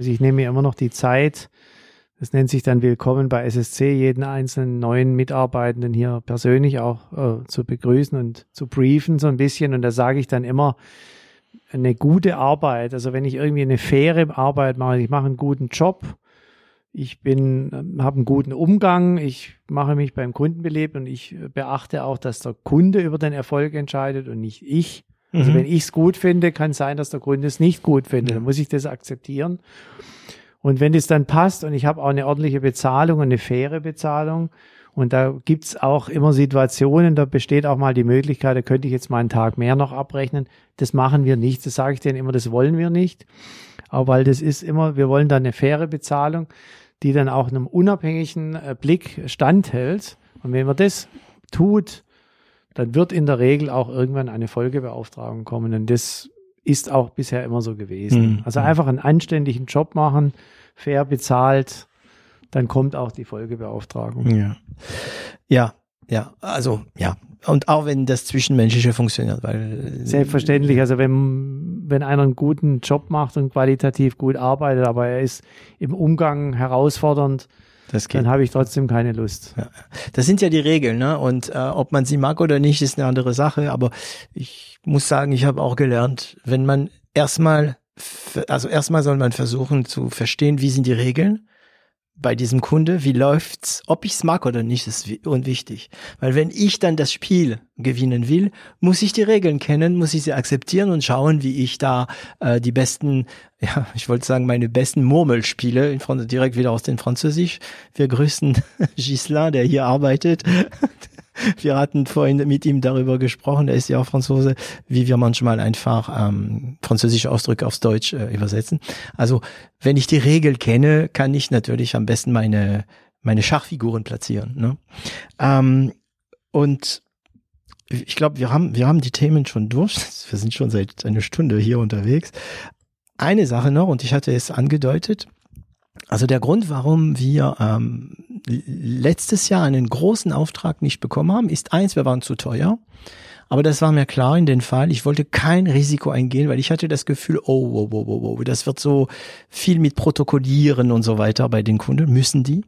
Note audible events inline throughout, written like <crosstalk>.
Also ich nehme mir immer noch die Zeit, das nennt sich dann Willkommen bei SSC, jeden einzelnen neuen Mitarbeitenden hier persönlich auch äh, zu begrüßen und zu briefen so ein bisschen. Und da sage ich dann immer, eine gute Arbeit, also wenn ich irgendwie eine faire Arbeit mache, ich mache einen guten Job, ich bin, ähm, habe einen guten Umgang, ich mache mich beim Kunden belebt und ich beachte auch, dass der Kunde über den Erfolg entscheidet und nicht ich. Also mhm. wenn ich es gut finde, kann sein, dass der Kunde es nicht gut findet. Dann muss ich das akzeptieren. Und wenn es dann passt und ich habe auch eine ordentliche Bezahlung und eine faire Bezahlung, und da gibt's auch immer Situationen, da besteht auch mal die Möglichkeit, da könnte ich jetzt mal einen Tag mehr noch abrechnen. Das machen wir nicht. Das sage ich denen immer, das wollen wir nicht. Aber weil das ist immer, wir wollen da eine faire Bezahlung, die dann auch einem unabhängigen äh, Blick standhält. Und wenn man das tut, dann wird in der Regel auch irgendwann eine Folgebeauftragung kommen. Und das ist auch bisher immer so gewesen. Mhm. Also einfach einen anständigen Job machen, fair bezahlt, dann kommt auch die Folgebeauftragung. Ja. Ja, ja, also ja. Und auch wenn das Zwischenmenschliche funktioniert, weil selbstverständlich, also wenn wenn einer einen guten Job macht und qualitativ gut arbeitet, aber er ist im Umgang herausfordernd, dann habe ich trotzdem keine Lust. Ja. Das sind ja die Regeln, ne? Und äh, ob man sie mag oder nicht, ist eine andere Sache. Aber ich muss sagen, ich habe auch gelernt, wenn man erstmal, also erstmal soll man versuchen zu verstehen, wie sind die Regeln bei diesem Kunde, wie läuft's, ob ich's mag oder nicht, ist unwichtig. Weil wenn ich dann das Spiel gewinnen will, muss ich die Regeln kennen, muss ich sie akzeptieren und schauen, wie ich da äh, die besten, <laughs> ja, ich wollte sagen, meine besten Murmelspiele, in Front direkt wieder aus dem Französisch. Wir grüßen <laughs> Gislain, der hier arbeitet. <laughs> wir hatten vorhin mit ihm darüber gesprochen, er ist ja auch Franzose, wie wir manchmal einfach ähm, französische Ausdrücke aufs Deutsch äh, übersetzen. Also wenn ich die Regel kenne, kann ich natürlich am besten meine meine Schachfiguren platzieren. Ne? Ähm, und ich glaube, wir haben wir haben die Themen schon durch. <laughs> Wir sind schon seit einer Stunde hier unterwegs. Eine Sache noch, und ich hatte es angedeutet. Also der Grund, warum wir ähm, letztes Jahr einen großen Auftrag nicht bekommen haben, ist eins, wir waren zu teuer. Aber das war mir klar in dem Fall. Ich wollte kein Risiko eingehen, weil ich hatte das Gefühl, oh, oh, oh, oh, oh, das wird so viel mit Protokollieren und so weiter bei den Kunden. Müssen die?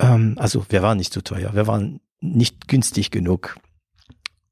Ähm, also wir waren nicht zu teuer, wir waren nicht günstig genug.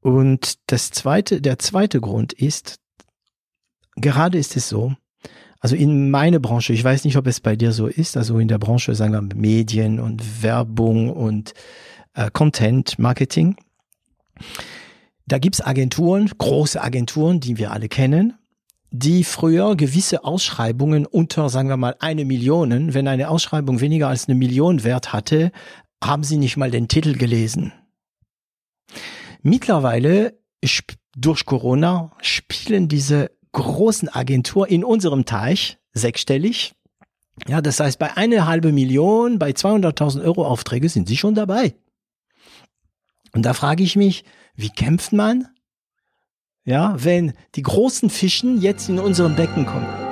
Und das zweite, der zweite Grund ist, gerade ist es so, also in meine Branche, ich weiß nicht, ob es bei dir so ist, also in der Branche, sagen wir Medien und Werbung und äh, Content Marketing, da gibt's Agenturen, große Agenturen, die wir alle kennen, die früher gewisse Ausschreibungen unter, sagen wir mal, eine Million, wenn eine Ausschreibung weniger als eine Million Wert hatte, haben sie nicht mal den Titel gelesen. Mittlerweile durch Corona spielen diese großen Agentur in unserem Teich, sechsstellig. Ja, das heißt, bei eine halbe Million, bei 200.000 Euro Aufträge sind sie schon dabei. Und da frage ich mich, wie kämpft man? Ja, wenn die großen Fischen jetzt in unserem Becken kommen.